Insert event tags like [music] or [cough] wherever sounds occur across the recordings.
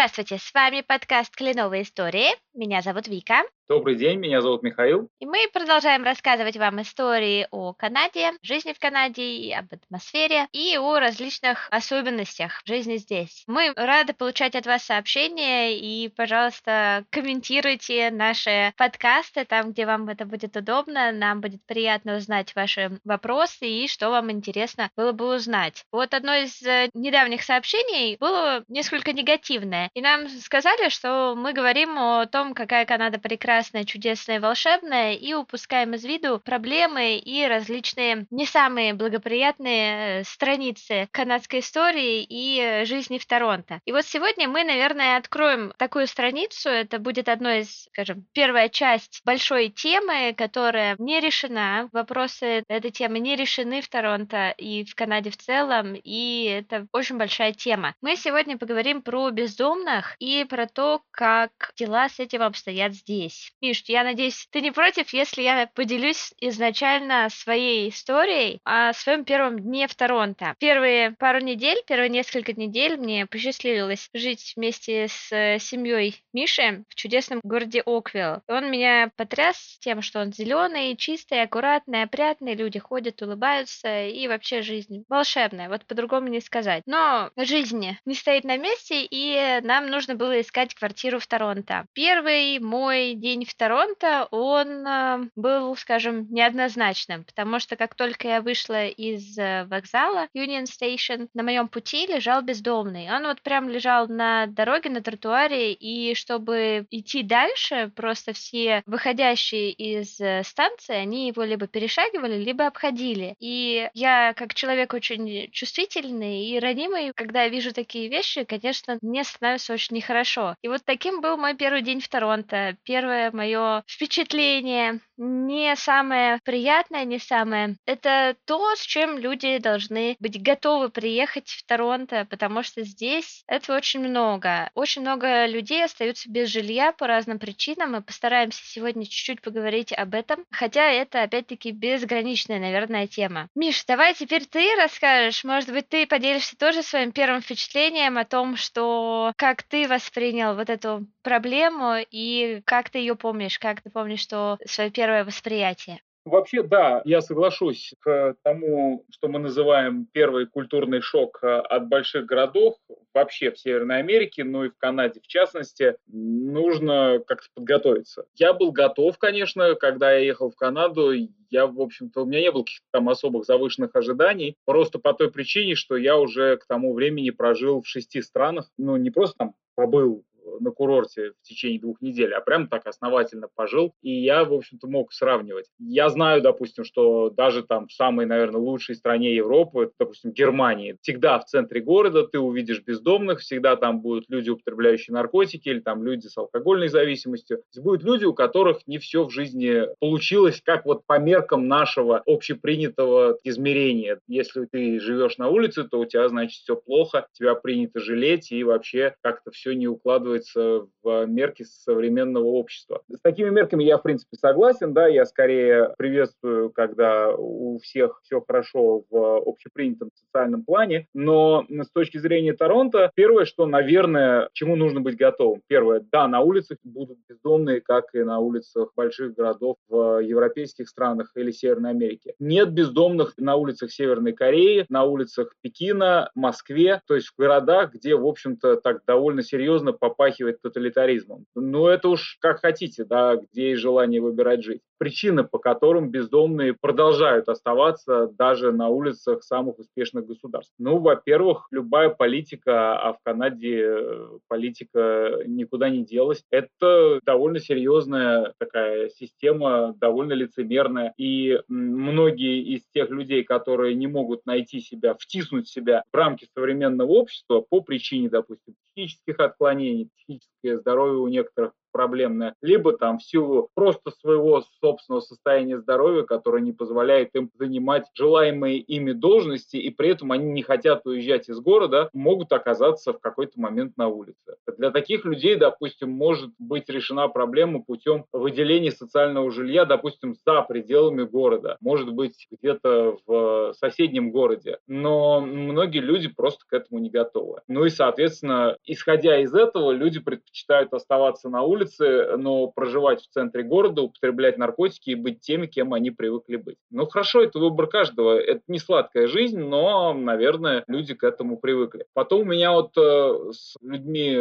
Здравствуйте, с вами подкаст «Кленовые истории». Меня зовут Вика. Добрый день, меня зовут Михаил. И мы продолжаем рассказывать вам истории о Канаде, жизни в Канаде, и об атмосфере и о различных особенностях жизни здесь. Мы рады получать от вас сообщения и, пожалуйста, комментируйте наши подкасты там, где вам это будет удобно. Нам будет приятно узнать ваши вопросы и что вам интересно было бы узнать. Вот одно из э, недавних сообщений было несколько негативное. И нам сказали, что мы говорим о том, какая Канада прекрасна прекрасное, чудесное, волшебное и упускаем из виду проблемы и различные не самые благоприятные э, страницы канадской истории и э, жизни в Торонто. И вот сегодня мы, наверное, откроем такую страницу. Это будет одной из, скажем, первая часть большой темы, которая не решена. Вопросы этой темы не решены в Торонто и в Канаде в целом, и это очень большая тема. Мы сегодня поговорим про бездомных и про то, как дела с этим обстоят здесь. Миш, я надеюсь, ты не против, если я поделюсь изначально своей историей о своем первом дне в Торонто. Первые пару недель, первые несколько недель мне посчастливилось жить вместе с э, семьей Миши в чудесном городе Оквилл. Он меня потряс тем, что он зеленый, чистый, аккуратный, опрятный, люди ходят, улыбаются, и вообще жизнь волшебная, вот по-другому не сказать. Но жизнь не стоит на месте, и нам нужно было искать квартиру в Торонто. Первый мой день день в Торонто, он а, был, скажем, неоднозначным, потому что как только я вышла из э, вокзала Union Station, на моем пути лежал бездомный. Он вот прям лежал на дороге, на тротуаре, и чтобы идти дальше, просто все выходящие из э, станции, они его либо перешагивали, либо обходили. И я, как человек очень чувствительный и ранимый, когда я вижу такие вещи, конечно, мне становится очень нехорошо. И вот таким был мой первый день в Торонто. Первое мое впечатление не самое приятное, не самое. Это то, с чем люди должны быть готовы приехать в Торонто, потому что здесь этого очень много. Очень много людей остаются без жилья по разным причинам. Мы постараемся сегодня чуть-чуть поговорить об этом, хотя это опять-таки безграничная, наверное, тема. Миш, давай теперь ты расскажешь. Может быть, ты поделишься тоже своим первым впечатлением о том, что как ты воспринял вот эту проблему и как ты ее помнишь, как ты помнишь, что свое первое восприятие? Вообще, да, я соглашусь к тому, что мы называем первый культурный шок э, от больших городов вообще в Северной Америке, ну и в Канаде в частности, нужно как-то подготовиться. Я был готов, конечно, когда я ехал в Канаду, я, в общем-то, у меня не было каких-то там особых завышенных ожиданий, просто по той причине, что я уже к тому времени прожил в шести странах, ну не просто там побыл на курорте в течение двух недель, а прям так основательно пожил, и я, в общем-то, мог сравнивать. Я знаю, допустим, что даже там в самой, наверное, лучшей стране Европы, допустим, Германии, всегда в центре города ты увидишь бездомных, всегда там будут люди, употребляющие наркотики, или там люди с алкогольной зависимостью. То будут люди, у которых не все в жизни получилось, как вот по меркам нашего общепринятого измерения. Если ты живешь на улице, то у тебя, значит, все плохо, тебя принято жалеть, и вообще как-то все не укладывается укладывается в мерки современного общества. С такими мерками я, в принципе, согласен, да, я скорее приветствую, когда у всех все хорошо в общепринятом социальном плане, но с точки зрения Торонто, первое, что, наверное, чему нужно быть готовым. Первое, да, на улицах будут бездомные, как и на улицах больших городов в европейских странах или Северной Америке. Нет бездомных на улицах Северной Кореи, на улицах Пекина, Москве, то есть в городах, где, в общем-то, так довольно серьезно попасть попахивает тоталитаризмом. Ну, это уж как хотите, да, где есть желание выбирать жить. Причины, по которым бездомные продолжают оставаться даже на улицах самых успешных государств. Ну, во-первых, любая политика, а в Канаде э, политика никуда не делась, это довольно серьезная такая система, довольно лицемерная. И многие из тех людей, которые не могут найти себя, втиснуть себя в рамки современного общества по причине, допустим, психических отклонений, психическое здоровье у некоторых проблемное, либо там в силу просто своего собственного состояния здоровья, которое не позволяет им занимать желаемые ими должности, и при этом они не хотят уезжать из города, могут оказаться в какой-то момент на улице. Для таких людей, допустим, может быть решена проблема путем выделения социального жилья, допустим, за пределами города, может быть, где-то в соседнем городе. Но многие люди просто к этому не готовы. Ну и, соответственно, исходя из этого, люди предпочитают оставаться на улице, но проживать в центре города, употреблять наркотики и быть теми, кем они привыкли быть. Ну хорошо, это выбор каждого. Это не сладкая жизнь, но, наверное, люди к этому привыкли. Потом у меня вот э, с людьми,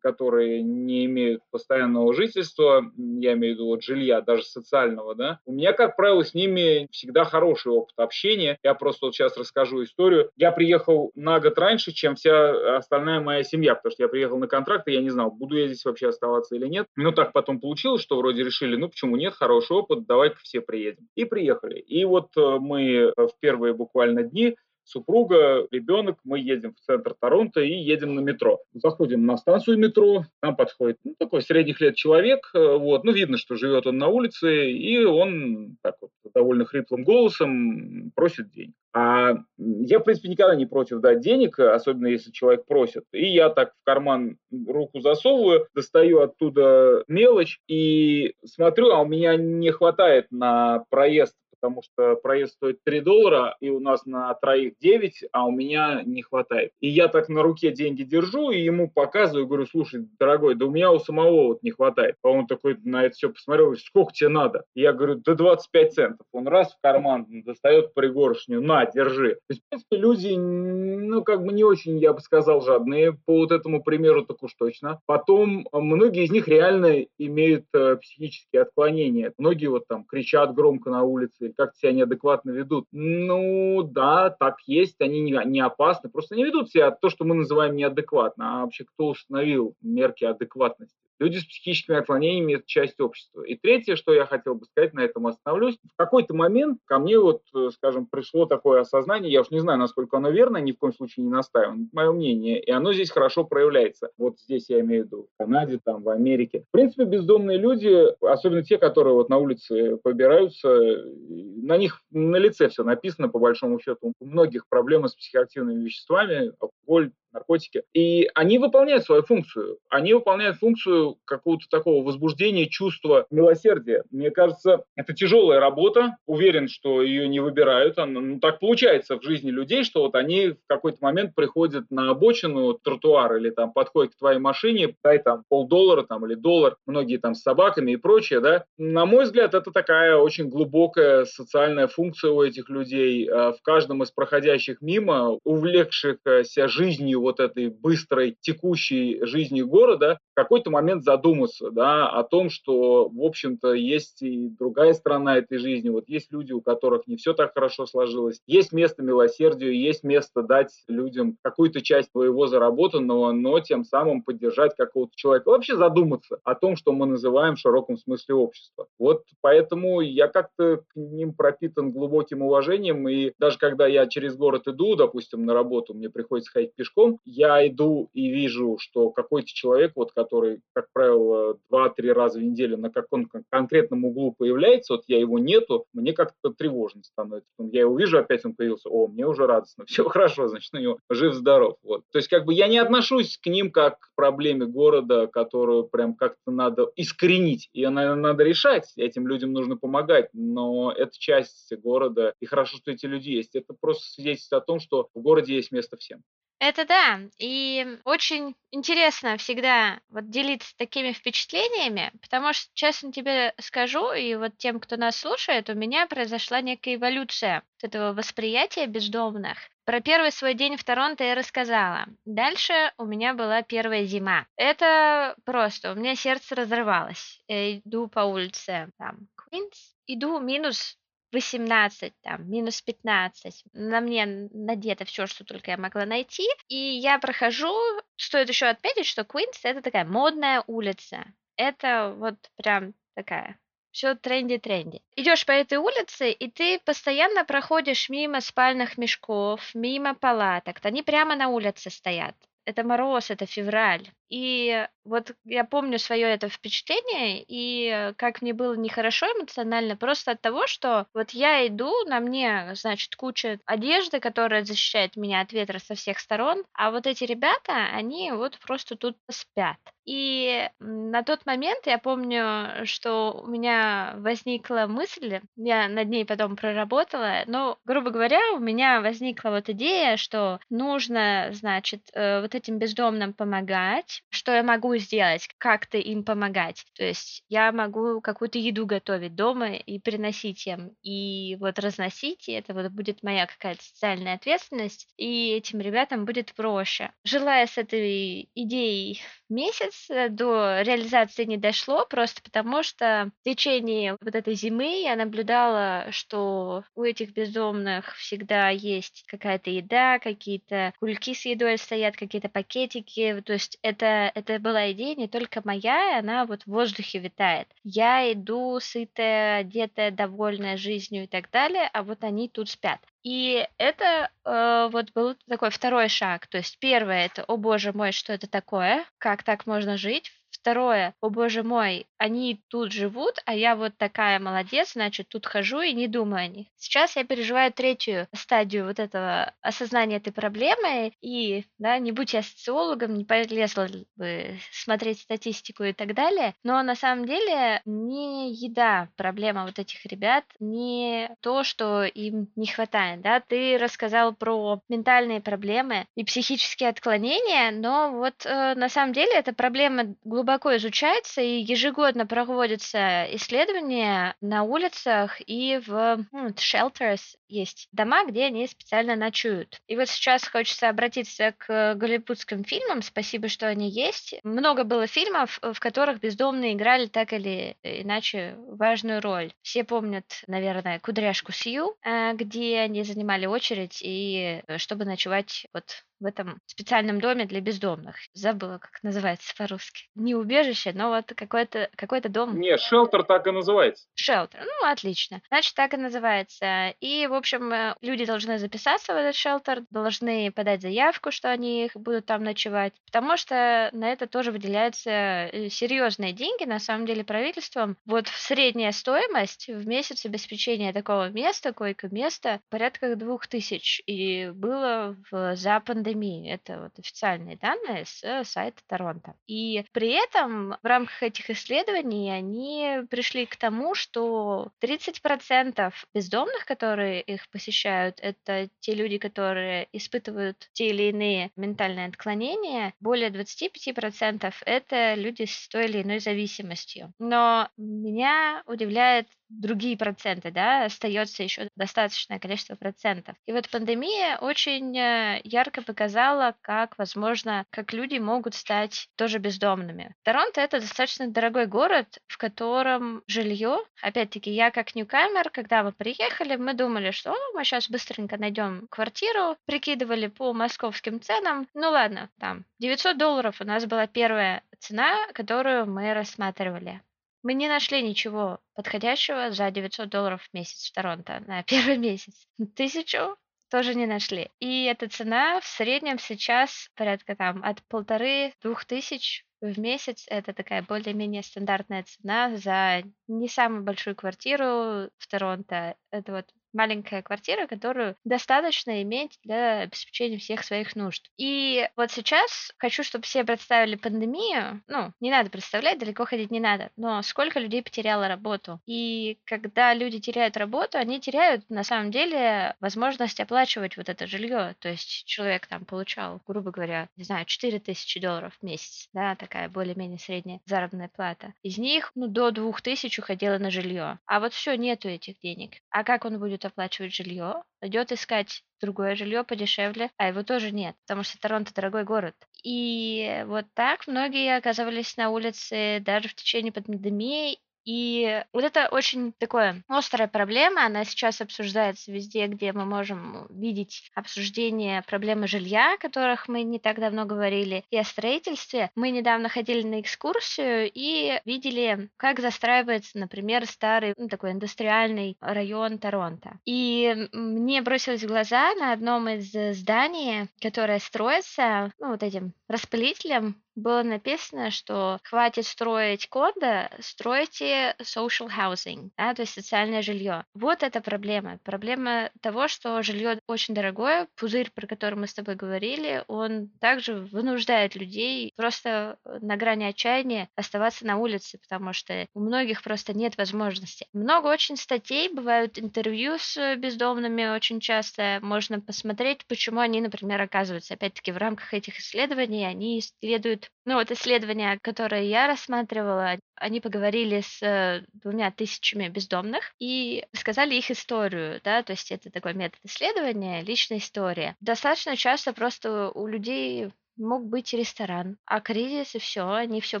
которые не имеют постоянного жительства, я имею в виду вот жилья, даже социального, да, у меня, как правило, с ними всегда хороший опыт общения. Я просто вот сейчас расскажу историю. Я приехал на год раньше, чем вся остальная моя семья, потому что я приехал на контракт, и я не знал, буду я здесь вообще оставаться или нет. Но так потом получилось, что вроде решили, ну почему нет, хороший опыт, давай-ка все приедем. И приехали. И вот э, мы в первые буквально дни супруга, ребенок, мы едем в центр Торонто и едем на метро. Заходим на станцию метро, нам подходит ну, такой средних лет человек, э, вот, ну, видно, что живет он на улице, и он так вот довольно хриплым голосом просит денег. А я, в принципе, никогда не против дать денег, особенно если человек просит. И я так в карман руку засовываю, достаю оттуда мелочь и смотрю, а у меня не хватает на проезд потому что проезд стоит 3 доллара, и у нас на троих 9, а у меня не хватает. И я так на руке деньги держу, и ему показываю, говорю, слушай, дорогой, да у меня у самого вот не хватает. А он такой на это все посмотрел, сколько тебе надо? Я говорю, да 25 центов. Он раз в карман достает пригоршню, на, держи. То есть, в принципе, люди, ну, как бы не очень, я бы сказал, жадные по вот этому примеру, так уж точно. Потом, многие из них реально имеют э, психические отклонения. Многие вот там кричат громко на улице, или как себя неадекватно ведут. Ну, да, так есть, они не, не опасны, просто не ведут себя то, что мы называем неадекватно. А вообще кто установил мерки адекватности? Люди с психическими отклонениями – это часть общества. И третье, что я хотел бы сказать, на этом остановлюсь. В какой-то момент ко мне вот, э, скажем, пришло такое осознание, я уж не знаю, насколько оно верно, ни в коем случае не настаиваю, это мое мнение, и оно здесь хорошо проявляется. Вот здесь я имею в виду в Канаде, там, в Америке. В принципе, бездомные люди, особенно те, которые вот на улице побираются, на них на лице все написано, по большому счету. У многих проблемы с психоактивными веществами, алкоголь, наркотики. И они выполняют свою функцию. Они выполняют функцию какого-то такого возбуждения, чувства милосердия. Мне кажется, это тяжелая работа. Уверен, что ее не выбирают. Она, ну, так получается в жизни людей, что вот они в какой-то момент приходят на обочину тротуара или там подходят к твоей машине, дай там полдоллара там, или доллар, многие там с собаками и прочее. Да? На мой взгляд, это такая очень глубокая социальная функция у этих людей. А в каждом из проходящих мимо, увлекшихся жизнью вот этой быстрой текущей жизни города, в какой-то момент задуматься да, о том, что, в общем-то, есть и другая сторона этой жизни. Вот есть люди, у которых не все так хорошо сложилось. Есть место милосердию, есть место дать людям какую-то часть своего заработанного, но тем самым поддержать какого-то человека. Вообще задуматься о том, что мы называем в широком смысле общество. Вот поэтому я как-то к ним пропитан глубоким уважением, и даже когда я через город иду, допустим, на работу, мне приходится ходить пешком, потом я иду и вижу, что какой-то человек, вот, который, как правило, два-три раза в неделю на каком-то конкретном углу появляется, вот я его нету, мне как-то тревожно становится. Я его вижу, опять он появился, о, мне уже радостно, [laughs] все хорошо, значит, у него жив-здоров. Вот. То есть, как бы я не отношусь к ним как к проблеме города, которую прям как-то надо искоренить. Ее, наверное, надо решать, этим людям нужно помогать, но это часть города, и хорошо, что эти люди есть. Это просто свидетельствует о том, что в городе есть место всем. Это да. И очень интересно всегда вот делиться такими впечатлениями, потому что, честно тебе скажу, и вот тем, кто нас слушает, у меня произошла некая эволюция вот этого восприятия бездомных. Про первый свой день в Торонто я рассказала. Дальше у меня была первая зима. Это просто, у меня сердце разрывалось. Я иду по улице, там, Квинс, иду минус 18, там, минус 15. На мне надето все, что только я могла найти. И я прохожу, стоит еще отметить, что Квинс это такая модная улица. Это вот прям такая все тренди-тренди. Идешь по этой улице, и ты постоянно проходишь мимо спальных мешков, мимо палаток. Они прямо на улице стоят. это мороз, это февраль. И вот я помню свое это впечатление, и как мне было нехорошо эмоционально, просто от того, что вот я иду, на мне, значит, куча одежды, которая защищает меня от ветра со всех сторон, а вот эти ребята, они вот просто тут спят. И на тот момент я помню, что у меня возникла мысль, я над ней потом проработала, но, грубо говоря, у меня возникла вот идея, что нужно, значит, э, вот этим бездомным помогать, что я могу сделать, как-то им помогать. То есть я могу какую-то еду готовить дома и приносить им, и вот разносить, и это вот будет моя какая-то социальная ответственность, и этим ребятам будет проще. Желая с этой идеей месяц э, до реализации не дошло, просто потому что в течение вот этой зимы я наблюдала, что у этих бездомных всегда есть какая-то еда, какие-то кульки с едой стоят, какие-то пакетики. То есть это, это была идея не только моя, и она вот в воздухе витает. Я иду сытая, одетая, довольная жизнью и так далее, а вот они тут спят. И это э, вот был такой второй шаг. То есть первое это, о боже мой, что это такое? Как так можно жить? Второе, о боже мой, они тут живут, а я вот такая молодец, значит, тут хожу и не думаю о них. Сейчас я переживаю третью стадию вот этого осознания этой проблемы, и, да, не будь я социологом, не полезла бы смотреть статистику и так далее, но на самом деле не еда проблема вот этих ребят, не то, что им не хватает, да, ты рассказал про ментальные проблемы и психические отклонения, но вот э, на самом деле эта проблема глубоко изучается, и ежегодно проводятся исследования на улицах и в ну, shelters есть дома, где они специально ночуют. И вот сейчас хочется обратиться к голливудским фильмам. Спасибо, что они есть. Много было фильмов, в которых бездомные играли так или иначе важную роль. Все помнят, наверное, «Кудряшку Сью», э, где они занимали очередь, и э, чтобы ночевать вот в этом специальном доме для бездомных. Забыла, как называется по-русски. Не убежище, но вот какой-то какой дом. Не, шелтер так и называется. Шелтер. Ну, отлично. Значит, так и называется. И, в общем, э, люди должны записаться в этот шелтер, должны подать заявку, что они будут там ночевать, потому что на это тоже выделяются э, серьезные деньги, на самом деле, правительством. Вот средняя стоимость в месяц обеспечения такого места, койко-места, порядка двух тысяч. И было в западной пандемии. Это вот официальные данные с э, сайта Торонто. И при этом в рамках этих исследований они пришли к тому, что 30% бездомных, которые их посещают, это те люди, которые испытывают те или иные ментальные отклонения. Более 25% это люди с той или иной зависимостью. Но меня удивляет другие проценты, да, остается еще достаточное количество процентов. И вот пандемия очень э, ярко показала, как, возможно, как люди могут стать тоже бездомными. Торонто это достаточно дорогой город, в котором жилье, опять-таки, я как ньюкамер, когда мы приехали, мы думали, что мы сейчас быстренько найдем квартиру, прикидывали по московским ценам, ну ладно, там 900 долларов у нас была первая цена, которую мы рассматривали. Мы не нашли ничего подходящего за 900 долларов в месяц в Торонто на [laughs] первый месяц. Тысячу тоже не нашли. И эта цена в среднем сейчас порядка там от полторы-двух тысяч в месяц. Это такая более-менее стандартная цена за не самую большую квартиру в Торонто. Это вот маленькая квартира, которую достаточно иметь для обеспечения всех своих нужд. И вот сейчас хочу, чтобы все представили пандемию. Ну, не надо представлять, далеко ходить не надо. Но сколько людей потеряло работу? И когда люди теряют работу, они теряют на самом деле возможность оплачивать вот это жилье. То есть человек там получал, грубо говоря, не знаю, 4 тысячи долларов в месяц, да, такая более-менее средняя заработная плата. Из них, ну, до 2 тысяч уходило на жилье. А вот все, нету этих денег. А как он будет оплачивать жилье, идет искать другое жилье подешевле, а его тоже нет, потому что Торонто дорогой город. И вот так многие оказывались на улице даже в течение пандемии, И вот это очень такое острая проблема, она сейчас обсуждается везде, где мы можем видеть обсуждение проблемы жилья, о которых мы не так давно говорили, и о строительстве. Мы недавно ходили на экскурсию и видели, как застраивается, например, старый ну, такой индустриальный район Торонто. И мне бросилось в глаза на одном из зданий, которое строится, ну, вот этим распылителем было написано, что хватит строить кондо, стройте social housing, да, то есть социальное жилье. Вот это проблема. Проблема того, что жилье очень дорогое, пузырь, про который мы с тобой говорили, он также вынуждает людей просто на грани отчаяния оставаться на улице, потому что у многих просто нет возможности. Много очень статей, бывают интервью с бездомными очень часто, можно посмотреть, почему они, например, оказываются, опять-таки, в рамках этих исследований, они исследуют ну, вот исследования, которые я рассматривала, они поговорили с э, двумя тысячами бездомных и сказали их историю, да, то есть это такой метод исследования, личная история. Достаточно часто просто у людей мог быть ресторан, а кризис и все, они все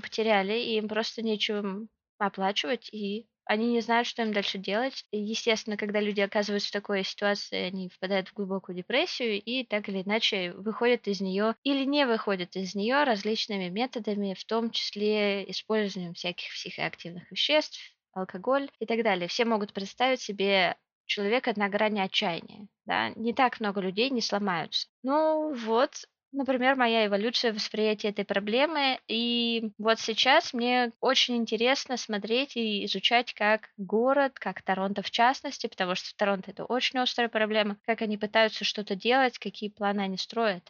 потеряли, и им просто нечем оплачивать, и они не знают, что им дальше делать. Естественно, когда люди оказываются в такой ситуации, они впадают в глубокую депрессию и так или иначе выходят из нее или не выходят из нее различными методами, в том числе использованием всяких психоактивных веществ, алкоголь и так далее. Все могут представить себе человека на грани отчаяния. Да? Не так много людей не сломаются. Ну вот, Например, моя эволюция восприятия этой проблемы. И вот сейчас мне очень интересно смотреть и изучать, как город, как Торонто в частности, потому что Торонто это очень острая проблема, как они пытаются что-то делать, какие планы они строят.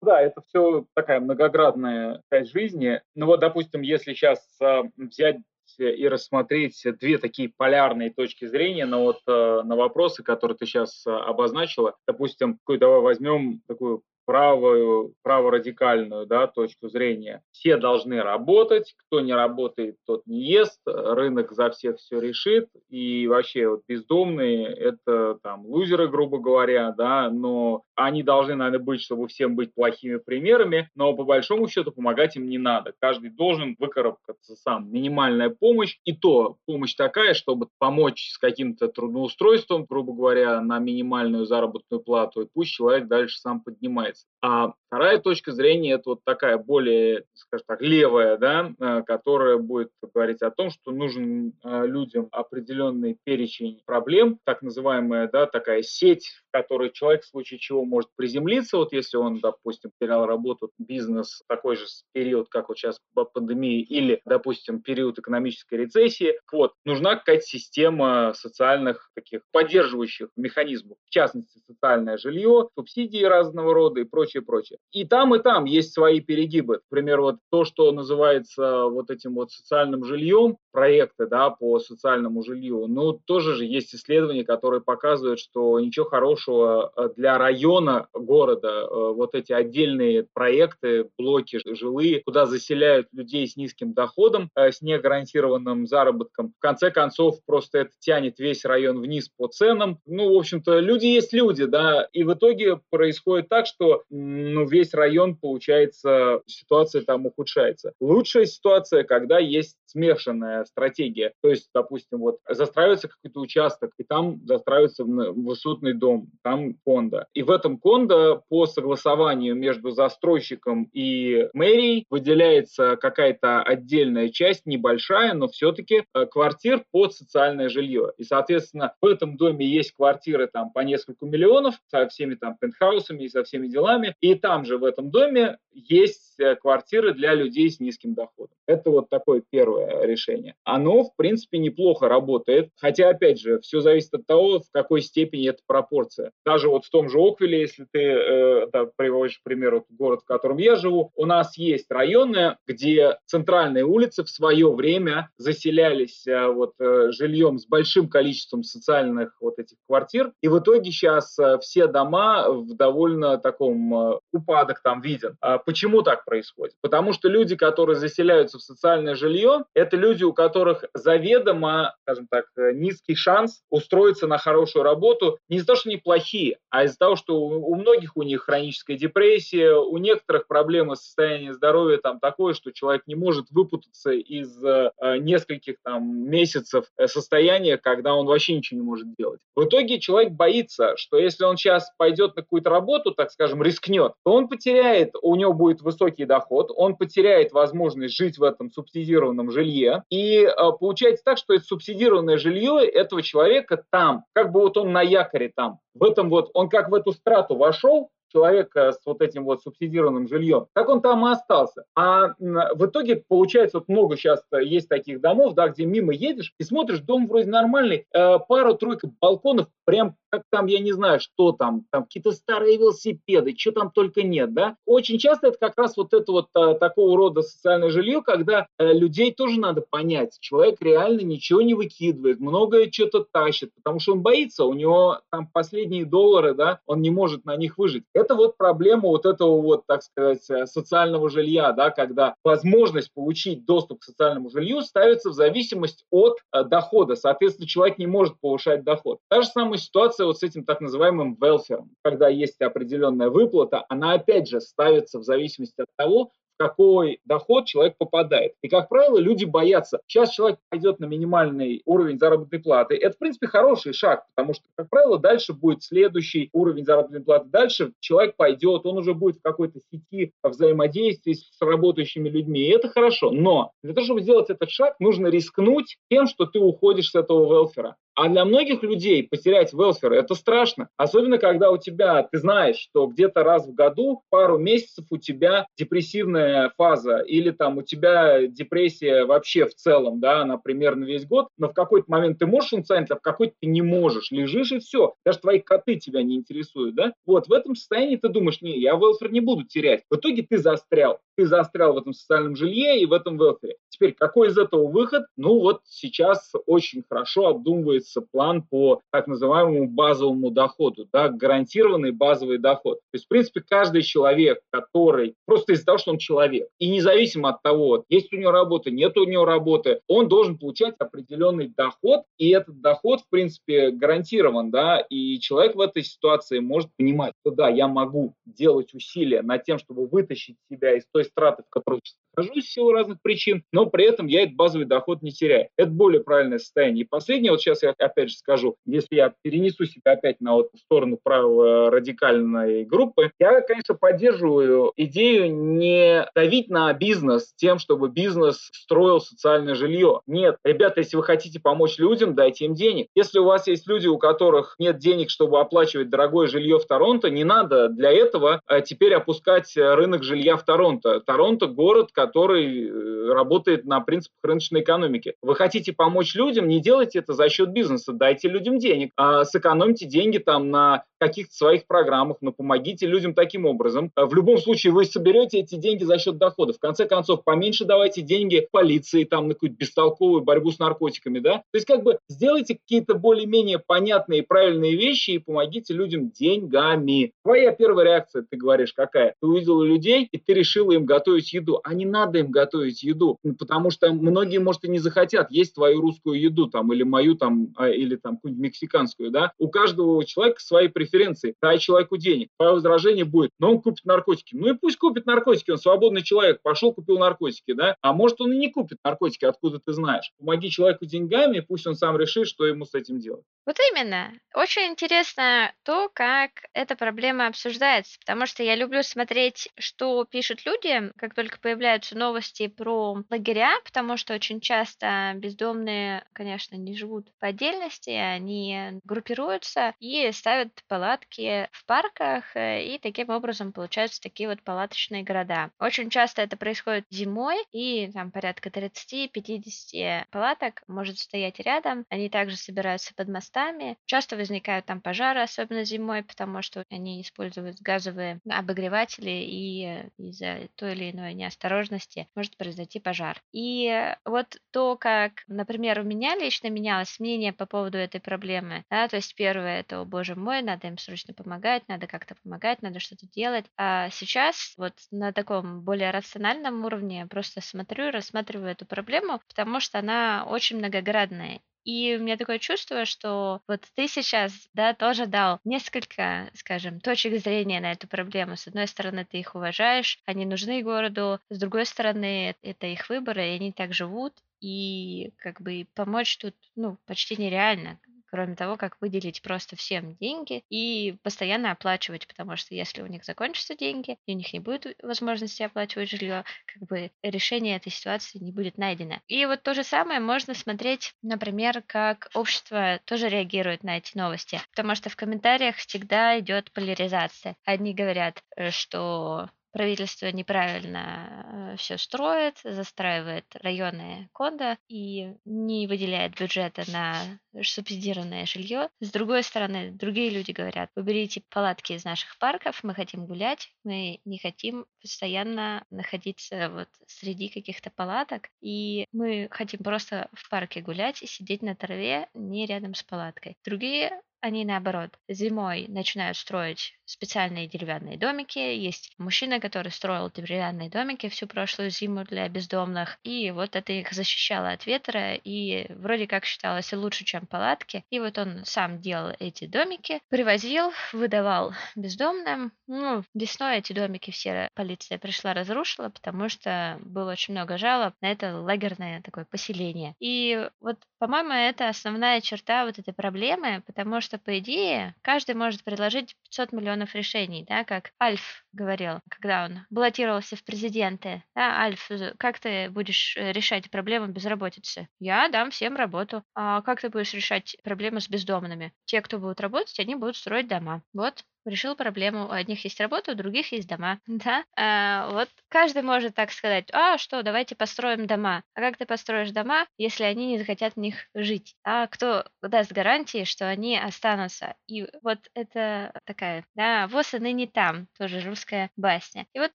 Да, это все такая многоградная часть жизни. Ну вот, допустим, если сейчас э, взять и рассмотреть две такие полярные точки зрения на, вот, э, на вопросы, которые ты сейчас обозначила. Допустим, давай возьмем такую правую, праворадикальную да, точку зрения. Все должны работать, кто не работает, тот не ест, рынок за всех все решит, и вообще вот бездомные – это там лузеры, грубо говоря, да, но они должны, наверное, быть, чтобы всем быть плохими примерами, но по большому счету помогать им не надо. Каждый должен выкарабкаться сам. Минимальная помощь, и то помощь такая, чтобы помочь с каким-то трудоустройством, грубо говоря, на минимальную заработную плату, и пусть человек дальше сам поднимается является. А вторая точка зрения это вот такая более, скажем так, левая, да, э, которая будет говорить о том, что нужен э, людям определенный перечень проблем, так называемая, да, такая сеть, в которой человек в случае чего может приземлиться, вот если он, допустим, потерял работу, бизнес, такой же период, как вот сейчас пандемии, или, допустим, период экономической рецессии, вот, нужна какая-то система социальных таких поддерживающих механизмов, в частности, социальное жилье, субсидии разного рода и прочее, прочее. И там, и там есть свои перегибы. Например, вот то, что называется вот этим вот социальным жильем, проекты, да, по социальному жилью, ну, тоже же есть исследования, которые показывают, что ничего хорошего э, для района города, э, вот эти отдельные проекты, блоки жилые, куда заселяют людей с низким доходом, э, с негарантированным заработком, в конце концов, просто это тянет весь район вниз по ценам. Ну, в общем-то, люди есть люди, да, и в итоге происходит так, что ну, весь район, получается, ситуация там ухудшается. Лучшая ситуация, когда есть смешанная стратегия. То есть, допустим, вот застраивается какой-то участок, и там застраивается высотный дом, там кондо. И в этом кондо по согласованию между застройщиком и мэрией выделяется какая-то отдельная часть, небольшая, но все-таки э, квартир под социальное жилье. И, соответственно, в этом доме есть квартиры там по несколько миллионов со всеми там пентхаусами и со всеми делами. И там же в этом доме есть э, квартиры для людей с низким доходом. Это вот такое первое решение. Оно, в принципе, неплохо работает, хотя, опять же, все зависит от того, в какой степени это пропорция. Даже вот в том же Оквиле, если ты э, да, приводишь пример, вот город, в котором я живу, у нас есть районы, где центральные улицы в свое время заселялись э, вот э, жильем с большим количеством социальных вот этих квартир, и в итоге сейчас э, все дома в довольно таком э, упадок там виден. А почему так? происходит? Потому что люди, которые заселяются в социальное жилье, это люди, у которых заведомо, скажем так, э, низкий шанс устроиться на хорошую работу. Не из-за того, что они плохие, а из-за того, что у многих у них хроническая депрессия, у некоторых проблемы состояния здоровья там такое, что человек не может выпутаться из э, нескольких там месяцев э, состояния, когда он вообще ничего не может делать. В итоге человек боится, что если он сейчас пойдет на какую-то работу, так скажем, рискнет, то он потеряет, у него будет высокий доход, он потеряет возможность жить в этом субсидированном жилье. И э, получается так, что это субсидированное жилье этого человека там, как бы вот он на якоре там. В этом вот, он как в эту страту вошел, человека с вот этим вот субсидированным жильем, так он там и остался. А в итоге получается, вот много сейчас есть таких домов, да, где мимо едешь и смотришь, дом вроде нормальный, э, пару-тройка балконов, прям как там, я не знаю, что там, там какие-то старые велосипеды, что там только нет, да. Очень часто это как раз вот это вот а, такого рода социальное жилье, когда а, людей тоже надо понять. Человек реально ничего не выкидывает, многое что-то тащит, потому что он боится, у него там последние доллары, да, он не может на них выжить. Вот проблема вот этого вот, так сказать, э, социального жилья, да, когда возможность получить доступ к социальному жилью ставится в зависимость от а, дохода. Соответственно, человек не может повышать доход. Та же самая ситуация вот с этим так называемым велфером, когда есть определенная выплата, она опять же ставится в зависимости от того, какой доход человек попадает. И, как правило, люди боятся. Сейчас человек пойдет на минимальный уровень заработной платы. Это, в принципе, хороший шаг, потому что, как правило, дальше будет следующий уровень заработной платы. Дальше человек пойдет, он уже будет в какой-то сети взаимодействия с работающими людьми. И это хорошо. Но для того, чтобы сделать этот шаг, нужно рискнуть тем, что ты уходишь с этого велфера. А для многих людей потерять велфер – это страшно. Особенно, когда у тебя, ты знаешь, что где-то раз в году, пару месяцев у тебя депрессивная фаза, или там у тебя депрессия вообще в целом, да, она примерно весь год, но в какой-то момент ты можешь функционировать, а в какой-то ты не можешь. Лежишь и все. Даже твои коты тебя не интересуют, да? Вот, в этом состоянии ты думаешь, не, я велфер не буду терять. В итоге ты застрял. Ты застрял в этом социальном жилье и в этом велфере. Теперь, какой из этого выход? Ну вот сейчас очень хорошо обдумывается план по так называемому базовому доходу, да, гарантированный базовый доход. То есть, в принципе, каждый человек, который просто из-за того, что он человек, и независимо от того, есть у него работа, нет у него работы, он должен получать определенный доход, и этот доход, в принципе, гарантирован, да, и человек в этой ситуации может понимать, что да, я могу делать усилия над тем, чтобы вытащить себя из той страты, в которой нахожусь в силу разных причин, но при этом я этот базовый доход не теряю. Это более правильное состояние. И последнее, вот сейчас я опять же скажу, если я перенесу себя опять на вот сторону право-радикальной группы, я, конечно, поддерживаю идею не давить на бизнес тем, чтобы бизнес строил социальное жилье. Нет, ребята, если вы хотите помочь людям, дайте им денег. Если у вас есть люди, у которых нет денег, чтобы оплачивать дорогое жилье в Торонто, не надо для этого э, теперь опускать рынок жилья в Торонто. Торонто – город, который э, работает на принципах рыночной экономики. Вы хотите помочь людям, не делайте это за счет бизнеса, дайте людям денег, а сэкономьте деньги там на каких-то своих программах, но помогите людям таким образом. А в любом случае вы соберете эти деньги за счет дохода. В конце концов, поменьше давайте деньги полиции там на какую-то бестолковую борьбу с наркотиками, да? То есть как бы сделайте какие-то более-менее понятные и правильные вещи и помогите людям деньгами. Твоя первая реакция, ты говоришь, какая? Ты увидела людей, и ты решила им готовить еду. А не надо им готовить еду, потому что многие, может, и не захотят есть твою русскую еду там или мою там, а, или там какую-нибудь мексиканскую, да? У каждого человека свои преференции дай человеку денег. Твое возражение будет, но он купит наркотики. Ну и пусть купит наркотики, он свободный человек, пошел, купил наркотики, да? А может он и не купит наркотики, откуда ты знаешь. Помоги человеку деньгами, пусть он сам решит, что ему с этим делать. Вот именно. Очень интересно то, как эта проблема обсуждается, потому что я люблю смотреть, что пишут люди, как только появляются новости про лагеря, потому что очень часто бездомные, конечно, не живут по отдельности, они группируются и ставят палатки в парках, э, и таким образом получаются такие вот палаточные города. Очень часто это происходит зимой, и там порядка 30-50 палаток может стоять рядом. Они также собираются под мостами. Часто возникают там пожары, особенно зимой, потому что они используют газовые обогреватели, и из-за той или иной неосторожности может произойти пожар. И вот то, как, например, у меня лично менялось мнение по поводу этой проблемы. Да, то есть первое это, о боже мой, надо им срочно помогать, надо как-то помогать, надо что-то делать. А сейчас вот на таком более рациональном уровне просто смотрю, рассматриваю эту проблему, потому что она очень многоградная. И у меня такое чувство, что вот ты сейчас, да, тоже дал несколько, скажем, точек зрения на эту проблему. С одной стороны, ты их уважаешь, они нужны городу, с другой стороны, это их выбор, и они так живут, и как бы помочь тут, ну, почти нереально кроме того, как выделить просто всем деньги и постоянно оплачивать, потому что если у них закончатся деньги, и у них не будет возможности оплачивать жилье, как бы решение этой ситуации не будет найдено. И вот то же самое можно смотреть, например, как общество тоже реагирует на эти новости, потому что в комментариях всегда идет поляризация. Одни говорят, э, что правительство неправильно э, все строит, застраивает районы кондо и не выделяет бюджета на субсидированное жилье. С другой стороны, другие люди говорят, уберите палатки из наших парков, мы хотим гулять, мы не хотим постоянно находиться вот среди каких-то палаток, и мы хотим просто в парке гулять и сидеть на траве не рядом с палаткой. Другие они наоборот зимой начинают строить специальные деревянные домики. Есть мужчина, который строил деревянные домики всю прошлую зиму для бездомных, и вот это их защищало от ветра, и вроде как считалось лучше, чем палатки. И вот он сам делал эти домики, привозил, выдавал бездомным. Ну, весной эти домики все полиция пришла, разрушила, потому что было очень много жалоб на это лагерное такое поселение. И вот, по-моему, это основная черта вот этой проблемы, потому что по идее, каждый может предложить 500 миллионов решений, да, как Альф говорил, когда он баллотировался в президенты. Да, Альф, как ты будешь э, решать проблему безработицы? Я дам всем работу. А как ты будешь решать проблему с бездомными? Те, кто будут работать, они будут строить дома. Вот, решил проблему. У одних есть работа, у других есть дома. [laughs] Да? А, вот каждый может так сказать, а что, давайте построим дома. А как ты построишь дома, если они не захотят в них жить? А кто даст гарантии, что они останутся? И вот это такая, да, вот они не там, тоже русская басня. И вот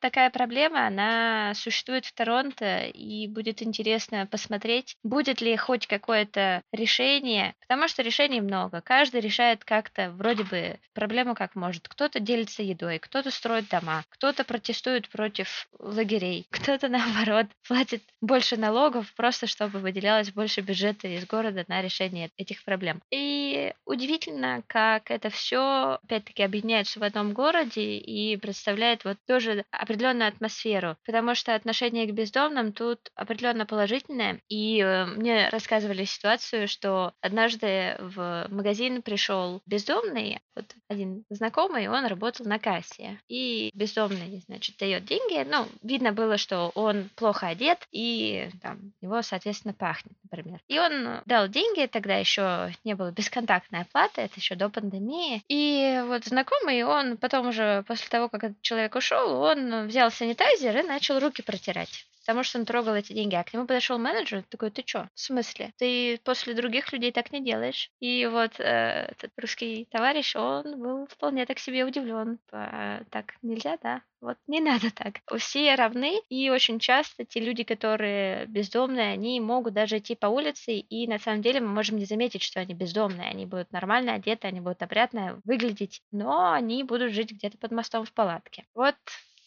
такая проблема, она существует в Торонто, и будет интересно посмотреть, будет ли хоть какое-то решение, потому что решений много. Каждый решает как-то вроде бы проблему как может может. Кто-то делится едой, кто-то строит дома, кто-то протестует против лагерей, [laughs] кто-то, наоборот, платит больше налогов, просто чтобы выделялось больше бюджета из города на решение этих проблем. И удивительно, как это все, опять-таки, объединяется в одном городе и представляет вот тоже определенную атмосферу, потому что отношение к бездомным тут определенно положительное. И э, мне рассказывали ситуацию, что однажды в магазин пришел бездомный, вот один знакомый, знакомый, он работал на кассе. И бездомный, значит, дает деньги. Ну, видно было, что он плохо одет, и там его, соответственно, пахнет, например. И он дал деньги, тогда еще не было бесконтактной оплаты, это еще до пандемии. И вот знакомый, он потом уже, после того, как этот человек ушел, он взял санитайзер и начал руки протирать потому что он трогал эти деньги. А к нему подошел менеджер, такой, ты что, в смысле? Ты после других людей так не делаешь. И вот э, этот русский товарищ, он был вполне так себе удивлен. А, так нельзя, да? Вот не надо так. Все равны, и очень часто те люди, которые бездомные, они могут даже идти по улице, и на самом деле мы можем не заметить, что они бездомные. Они будут нормально одеты, они будут опрятно выглядеть, но они будут жить где-то под мостом в палатке. Вот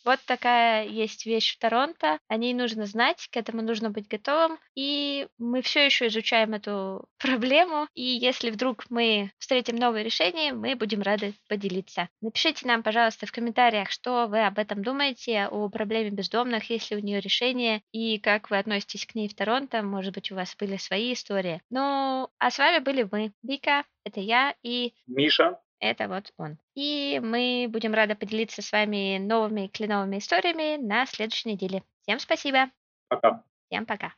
вот такая есть вещь в Торонто. О ней нужно знать, к этому нужно быть готовым. И мы все еще изучаем эту [laughs] проблему. И если вдруг мы встретим новые решения, мы будем рады поделиться. Напишите нам, пожалуйста, в комментариях, что вы об этом думаете, о проблеме бездомных, есть ли у нее решение, и как вы относитесь к ней в Торонто. Может быть, у вас были свои истории. Ну, а с вами были мы, Вика, это я и... Миша. Это вот он. И мы будем рады поделиться с вами новыми кленовыми историями на следующей неделе. Всем спасибо. Пока. Всем пока.